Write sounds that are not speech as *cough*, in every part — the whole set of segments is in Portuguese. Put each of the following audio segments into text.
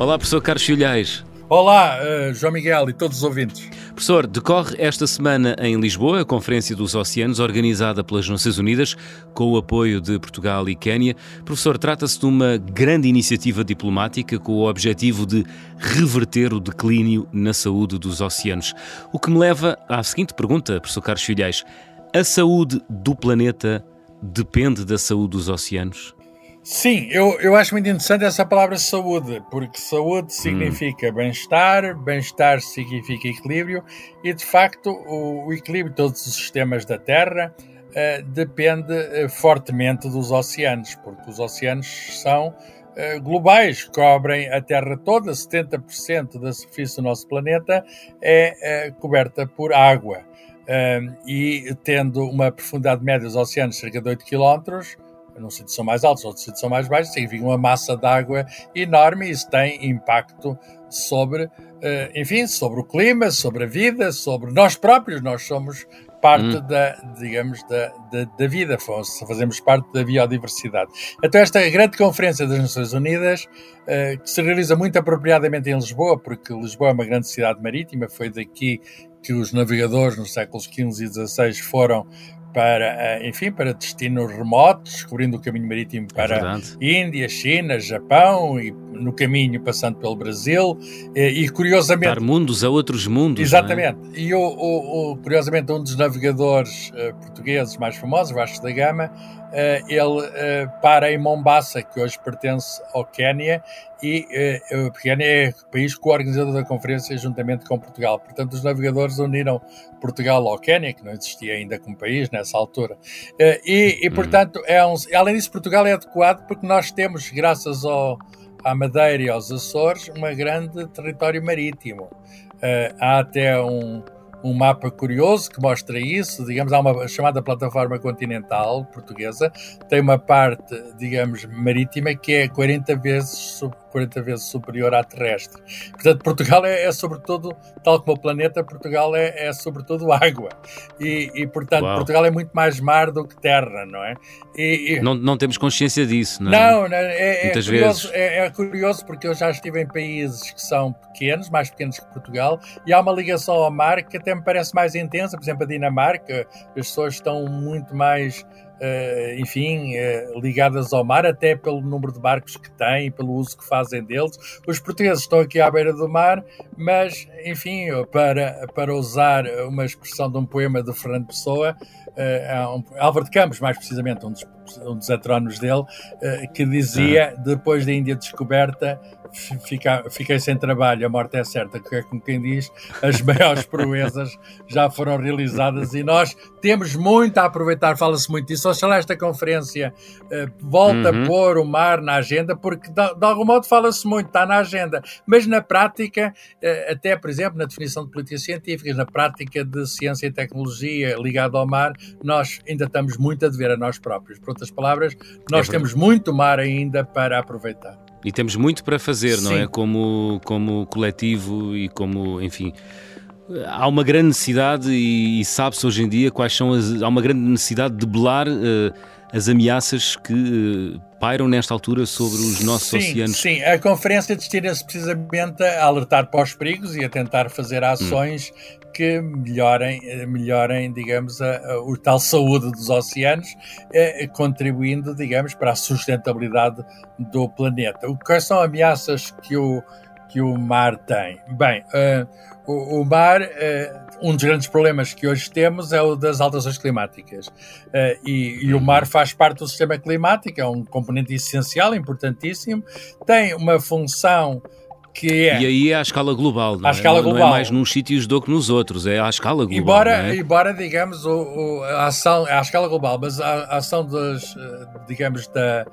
Olá, professor Carlos Filhais. Olá, uh, João Miguel e todos os ouvintes. Professor, decorre esta semana em Lisboa a Conferência dos Oceanos, organizada pelas Nações Unidas, com o apoio de Portugal e Quénia. Professor, trata-se de uma grande iniciativa diplomática com o objetivo de reverter o declínio na saúde dos oceanos. O que me leva à seguinte pergunta, professor Carlos Filhais: a saúde do planeta depende da saúde dos oceanos? Sim, eu, eu acho muito interessante essa palavra saúde, porque saúde significa hum. bem-estar, bem-estar significa equilíbrio, e de facto o, o equilíbrio de todos os sistemas da Terra uh, depende uh, fortemente dos oceanos, porque os oceanos são uh, globais, cobrem a Terra toda, 70% da superfície do nosso planeta é coberta por água. e tendo uma profundidade média dos oceanos cerca de 8 quilómetros, num sítio são mais altos, outros sítios são mais baixos, significa uma massa de água enorme e isso tem impacto sobre, uh, enfim, sobre o clima, sobre a vida, sobre nós próprios, nós somos parte hum. da, digamos, da, da, da, vida, fazemos parte da biodiversidade. Então esta grande conferência das Nações Unidas, uh, que se realiza muito apropriadamente em Lisboa, porque Lisboa é uma grande cidade marítima, foi daqui que os navegadores nos séculos XV e XVI foram para, eh, enfim, para destinos remotos, descobrindo o caminho marítimo é para é Índia, China, Japão e no caminho passando pelo Brasil e, e curiosamente... Dar mundos a outros mundos, é? Exatamente. É? E o, o, o, curiosamente um dos navegadores uh, portugueses mais famosos, Vasco da Gama, uh, ele uh, para em Mombasa, que hoje pertence ao Quénia, e uh, o Quénia é o país co-organizador da conferência juntamente com Portugal. Portanto, os navegadores uniram Portugal ao Quénia, que não existia ainda como país nessa altura. e, e, hum. portanto, é um, além disso, Portugal é adequado porque nós temos, graças ao, à Madeira e aos Açores, um grande território marítimo. há até um um mapa curioso que mostra isso. Digamos, há uma chamada plataforma continental portuguesa, tem uma parte, digamos, marítima que é 40 vezes 40 vezes superior à terrestre. Portanto, Portugal é, é sobretudo, tal como o planeta, Portugal é, é sobretudo água. E, e portanto, Uau. Portugal é muito mais mar do que terra, não é? E, e... Não, não temos consciência disso, não é? Não, não é, é, curioso, é, é, curioso porque eu já estive em países que são pequenos, mais pequenos que Portugal, e há uma ligação ao mar que até me parece mais intensa. Por exemplo, a Dinamarca, as pessoas estão muito mais Uh, enfim, uh, ligadas ao mar, até pelo número de barcos que têm, pelo uso que fazem deles. Os portugueses estão aqui à beira do mar, mas, enfim, para, para usar uma expressão de um poema de Fernando Pessoa, uh, um, Álvaro de Campos, mais precisamente, um dos, um dos dele, que dizia, depois da Índia descoberta, fica, fiquei sem trabalho, a morte é certa, que é como quem diz, as maiores proezas já foram realizadas e nós temos muito a aproveitar, fala-se muito disso. Oxalá esta conferência uh, volta uhum. a pôr o mar na agenda, porque de, de algum modo fala-se muito, está na agenda, mas na prática, uh, até por exemplo, na definição de políticas científicas, na prática de ciência e tecnologia ligada ao mar, nós ainda estamos muito a dever a nós próprios. Por outras palavras, nós é temos muito mar ainda para aproveitar. E temos muito para fazer, Sim. não é? Como, como coletivo e como, enfim. Há uma grande necessidade e, e sabe-se hoje em dia quais são as. Há uma grande necessidade de belar uh, as ameaças que uh, pairam nesta altura sobre os nossos sim, oceanos. Sim, a conferência destina-se precisamente a alertar para os perigos e a tentar fazer ações hum. que melhorem, melhorem digamos, a, a, a, tal saúde dos oceanos, eh, contribuindo, digamos, para a sustentabilidade do planeta. Quais são ameaças que o, que o mar tem? Bem, uh, o, o, mar, uh, um dos grandes problemas que hoje temos é o das alterações climáticas. Uh, e, e, o mar faz parte do sistema climático, é um componente essencial, importantíssimo, tem uma função que é. E aí é à escala global, não, à é? Escala global. não é mais nos sítios do que nos outros, é à escala global. Embora, é? embora digamos, o, o, a ação, é à escala global, mas a, a ação das, digamos, da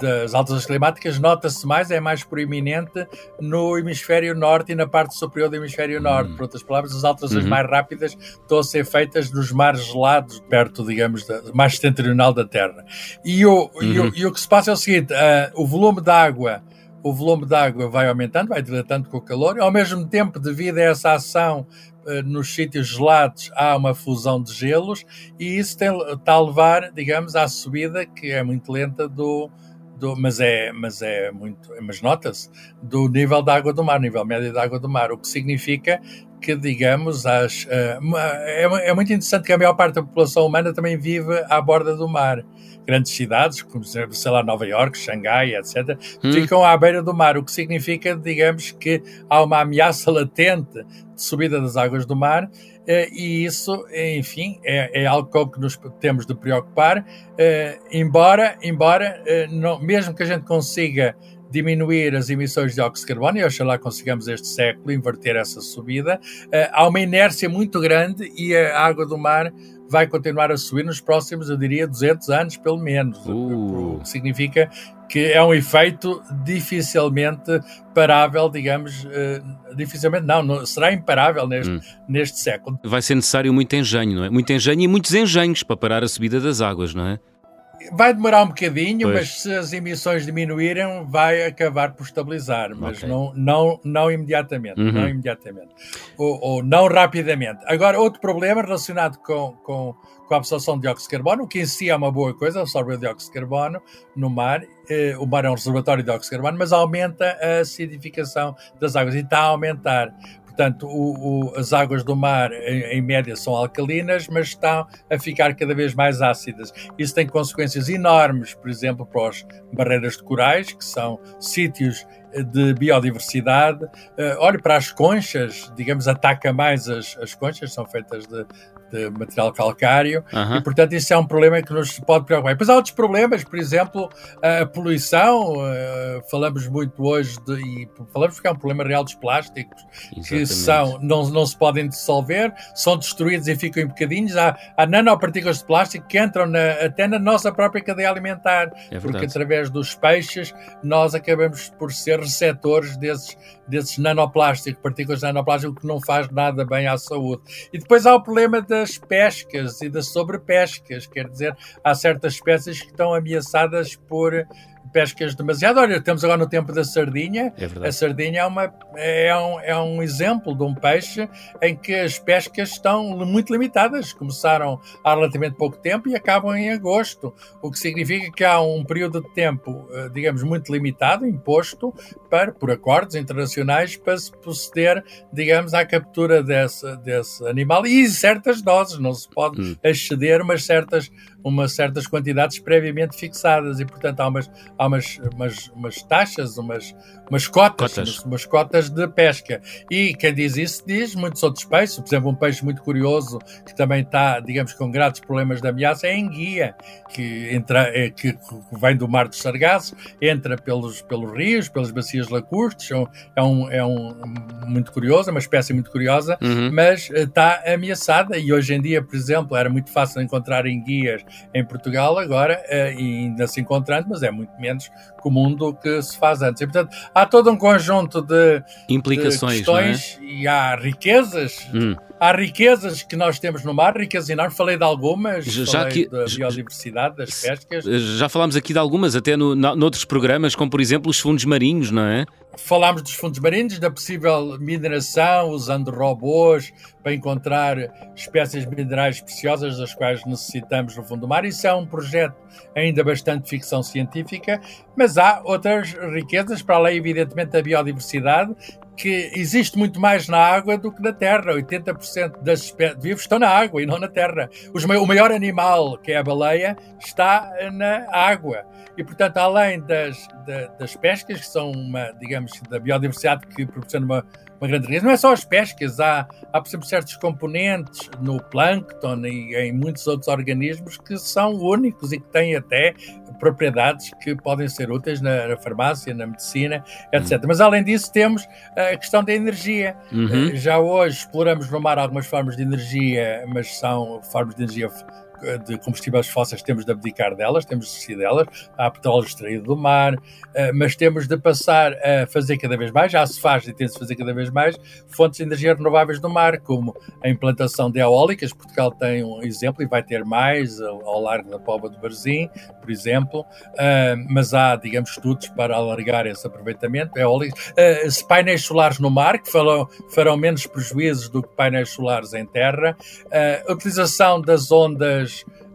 das altas climáticas nota-se mais, é mais proeminente no hemisfério norte e na parte superior do hemisfério norte. Uhum. Por outras palavras, as alterações uhum. mais rápidas estão a ser feitas nos mares gelados, perto, digamos, da, mais setentrional da Terra. E o, uhum. e, o, uhum. e o que se passa é o seguinte: uh, o volume de água. O volume de água vai aumentando, vai dilatando com o calor, e ao mesmo tempo, devido a essa ação uh, nos sítios gelados, há uma fusão de gelos, e isso tem, está a levar, digamos, à subida, que é muito lenta, do, do, mas é, mas é muito, mas nota-se, do nível da água do mar, nível médio da água do mar, o que significa que, digamos, as, uh, é, é, muito interessante que a maior parte da população humana também vive à borda do mar. Grandes cidades, como sei lá, Nova York, Xangai, etc., hum. ficam à beira do mar, o que significa, digamos, que há uma ameaça latente de subida das águas do mar eh, e isso, enfim, é, é, algo com que nos temos de preocupar, eh, embora, embora não, mesmo que a gente consiga diminuir as emissões de dióxido de carbono, e oxalá consigamos este século inverter essa subida, há uma inércia muito grande e a água do mar vai continuar a subir nos próximos, eu diria, 200 anos, pelo menos. Uh. O que significa que é um efeito dificilmente parável, digamos, uh, dificilmente não, não, será imparável neste, hum. neste século. Vai ser necessário muito engenho, não é? Muito engenho e muitos engenhos para parar a subida das águas, não é? Vai demorar um bocadinho, pois. mas se as emissões diminuírem, vai acabar por estabilizar, mas okay. não, não, não imediatamente, uhum. não imediatamente, ou, ou, não rapidamente. Agora, outro problema relacionado com, com, com, a absorção de dióxido de carbono, o que em si é uma boa coisa, absorver o dióxido de carbono no mar, eh, o mar é um reservatório de dióxido de carbono, mas aumenta a acidificação das águas e está a aumentar. Portanto, o, o, as águas do mar, em, em, média, são alcalinas, mas estão a ficar cada vez mais ácidas. Isso tem consequências enormes, por exemplo, para as barreiras de corais, que são sítios de biodiversidade. Uh, olhe para as conchas, digamos, ataca mais as, as conchas, são feitas de, de material calcário, uhum. e portanto isso é um problema que nos pode preocupar. Depois há outros problemas, por exemplo, a poluição, uh, falamos muito hoje, de, e falamos porque é um problema real dos plásticos, Exatamente. que são, não, não se podem dissolver, são destruídos e ficam em bocadinhos. Há, há nanopartículas de plástico que entram na, até na nossa própria cadeia alimentar, é porque através dos peixes nós acabamos por ser receptores desses, desses nanoplásticos, partículas de nanoplástico, que não faz nada bem à saúde. E depois há o problema da das pescas e das sobrepescas, quer dizer, há certas espécies que estão ameaçadas por pescas demasiado. Olha, estamos agora no tempo da sardinha. É a sardinha é, uma, é, um, é um exemplo de um peixe em que as pescas estão muito limitadas. Começaram há relativamente pouco tempo e acabam em agosto, o que significa que há um período de tempo, eh, digamos, muito limitado, imposto para, por acordos internacionais para se proceder, digamos, à captura desse, desse animal e certas doses. Não se pode hum. exceder umas certas umas certas quantidades previamente fixadas e, portanto, há umas, há umas, umas, umas taxas, umas, umas cotas, cotas. umas cotas de pesca. E quem diz isso diz muitos outros peixes, por exemplo, um peixe muito curioso que também está, digamos, com graves problemas de ameaça é a enguia, que, entra, é, que vem do mar dos Sargassos, entra pelos, pelos rios, pelas bacias lacustres, é um, é um muito curioso, é uma espécie muito curiosa, uhum. mas eh, está ameaçada e hoje em dia, por exemplo, era muito fácil encontrar enguias em Portugal agora, uh, e ainda se encontrando, mas é muito menos comum do que se faz antes. E, portanto, há todo um conjunto de implicações de questões é? e há riquezas. Hum. Há riquezas que nós temos no mar, riquezas enormes. Falei de algumas, já que, da biodiversidade, das pescas. Já falámos aqui de algumas, até no, no, noutros programas, como por exemplo os fundos marinhos, não é? Falámos dos fundos marinhos, da possível mineração, usando robôs para encontrar espécies minerais preciosas das quais necessitamos no fundo do mar. Isso é um projeto ainda bastante ficção científica, mas há outras riquezas, para além, evidentemente, da biodiversidade, que existe muito mais na água do que na terra. 80% das espécies vivos estão na água e não na terra. o maior animal, que é a baleia, está na água. E, portanto, além das, das pescas, que são uma, digamos, da biodiversidade que proporciona uma, uma grande riqueza. Não é só as pescas, há, há, por exemplo, certos componentes no plâncton e em muitos outros organismos que são únicos e que têm até propriedades que podem ser úteis na, na farmácia, na medicina, etc. Uhum. Mas, além disso, temos a questão da energia. Uhum. Já hoje exploramos no mar algumas formas de energia, mas são formas de energia de combustíveis fósseis temos de abdicar delas, temos de desistir delas, há petróleo extraído do mar, eh, mas temos de passar a fazer cada vez mais, já se faz e tem-se fazer cada vez mais, fontes de energia renováveis do mar, como a implantação de eólicas, Portugal tem um exemplo e vai ter mais ao largo da Pova do Barzim, por exemplo, eh, mas há, digamos, estudos para alargar esse aproveitamento, eólicas, eh, painéis solares no mar, que farão, farão menos prejuízos do que painéis solares em terra, a utilização das ondas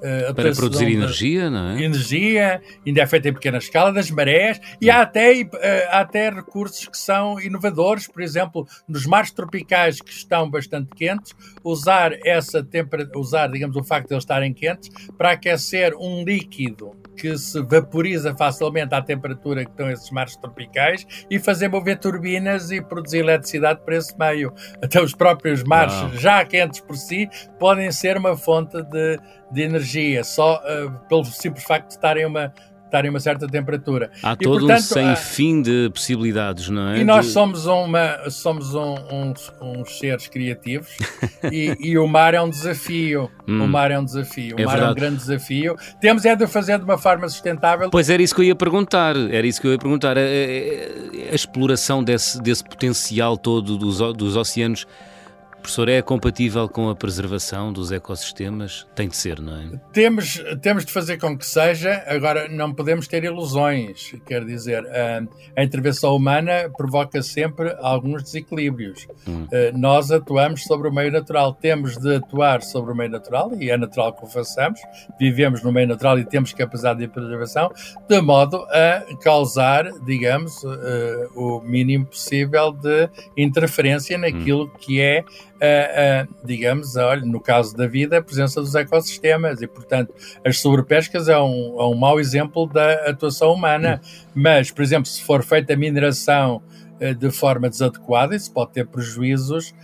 Uh, para produzir energia, não é? Energia, ainda é feita em pequena escala, das marés, e há até, uh, há até recursos que são inovadores, por exemplo, nos mares tropicais que estão bastante quentes, usar essa temperatura, usar, digamos, o facto de eles estarem quentes para aquecer um líquido que se vaporiza facilmente à temperatura que estão esses mares tropicais e fazer mover turbinas e produzir eletricidade por esse meio. Até os próprios mares, já quentes por si, podem ser uma fonte de, de energia, só uh, pelo simples facto de estarem uma estarem uma certa temperatura. Há e, todo portanto, um sem fim de possibilidades, não é? E nós de... somos, uma, somos um, um, uns seres criativos *laughs* e, e, o mar é um desafio. Hum, o mar é um desafio. O é mar verdade. é um grande desafio. Temos é de fazer de uma forma sustentável. Pois era isso que eu ia perguntar. Era isso que eu ia perguntar. A, a, a exploração desse, desse potencial todo dos, dos oceanos Professor, é compatível com a preservação dos ecossistemas? Tem de ser, não é? Temos, temos de fazer com que seja, agora não podemos ter ilusões. Quer dizer, a, a intervenção humana provoca sempre alguns desequilíbrios. Hum. Uh, nós atuamos sobre o meio natural, temos de atuar sobre o meio natural, e é natural que o façamos, vivemos no meio natural e temos capacidade de preservação, de modo a causar, digamos, uh, o mínimo possível de interferência naquilo hum. que é digamos, olha, no caso da vida, a presença dos ecossistemas e, portanto, as sobrepescas é um, é um mau exemplo da atuação humana. Mas, por exemplo, se for feita a mineração uh, de forma desadequada, isso pode ter prejuízos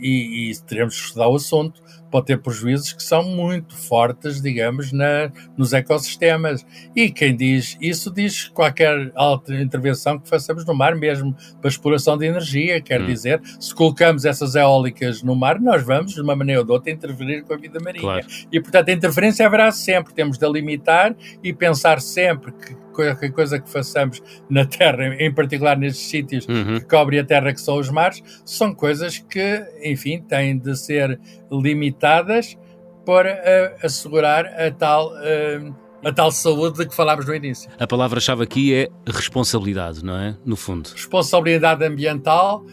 e, e teremos que estudar o assunto, pode ter prejuízos que são muito fortes, digamos, na, nos ecossistemas. E quem diz isso diz qualquer intervenção que façamos no mar, mesmo para exploração de energia. Quer hum. dizer, se colocamos essas eólicas no mar, nós vamos, de uma maneira ou de outra, interferir com a vida marinha. Claro. E, portanto, a interferência haverá sempre. Temos de limitar e pensar sempre que qualquer coisa que façamos na Terra, em particular nestes sítios uhum. que cobrem a Terra, que são os mares, são coisas que, enfim, têm de ser limitadas para uh, assegurar a tal. Uh, a tal saúde de que falámos no início. A palavra-chave aqui é responsabilidade, não é? No fundo. Responsabilidade ambiental,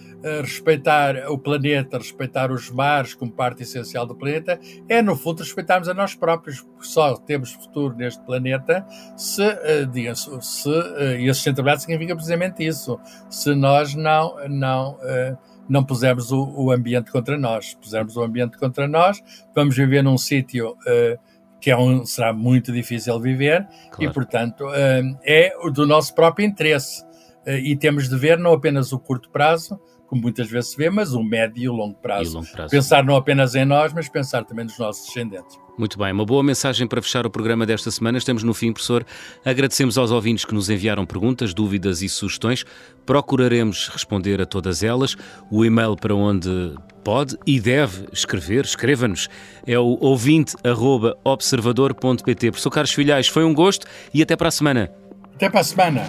respeitar o planeta, respeitar os mares como parte essencial do planeta, é no fundo respeitarmos a nós próprios. Só temos futuro neste planeta se, uh, diga se uh, e a sustentabilidade significa precisamente isso. Se nós não não uh, não pusermos o, o, ambiente contra nós, se pusermos o ambiente contra nós, vamos viver num sítio que é um, será muito difícil viver claro. e, portanto, é do nosso próprio interesse. E temos de ver não apenas o curto prazo, como muitas vezes se vê, mas o médio e o longo prazo. longo prazo. Pensar não apenas em nós, mas pensar também nos nossos descendentes. Muito bem, uma boa mensagem para fechar o programa desta semana. Estamos no fim, professor. Agradecemos aos ouvintes que nos enviaram perguntas, dúvidas e sugestões. Procuraremos responder a todas elas. O e-mail para onde pode e deve escrever, escreva-nos, é o ouvinte.observador.pt. Professor Carlos Filhais, foi um gosto e até para a semana. Até para a semana.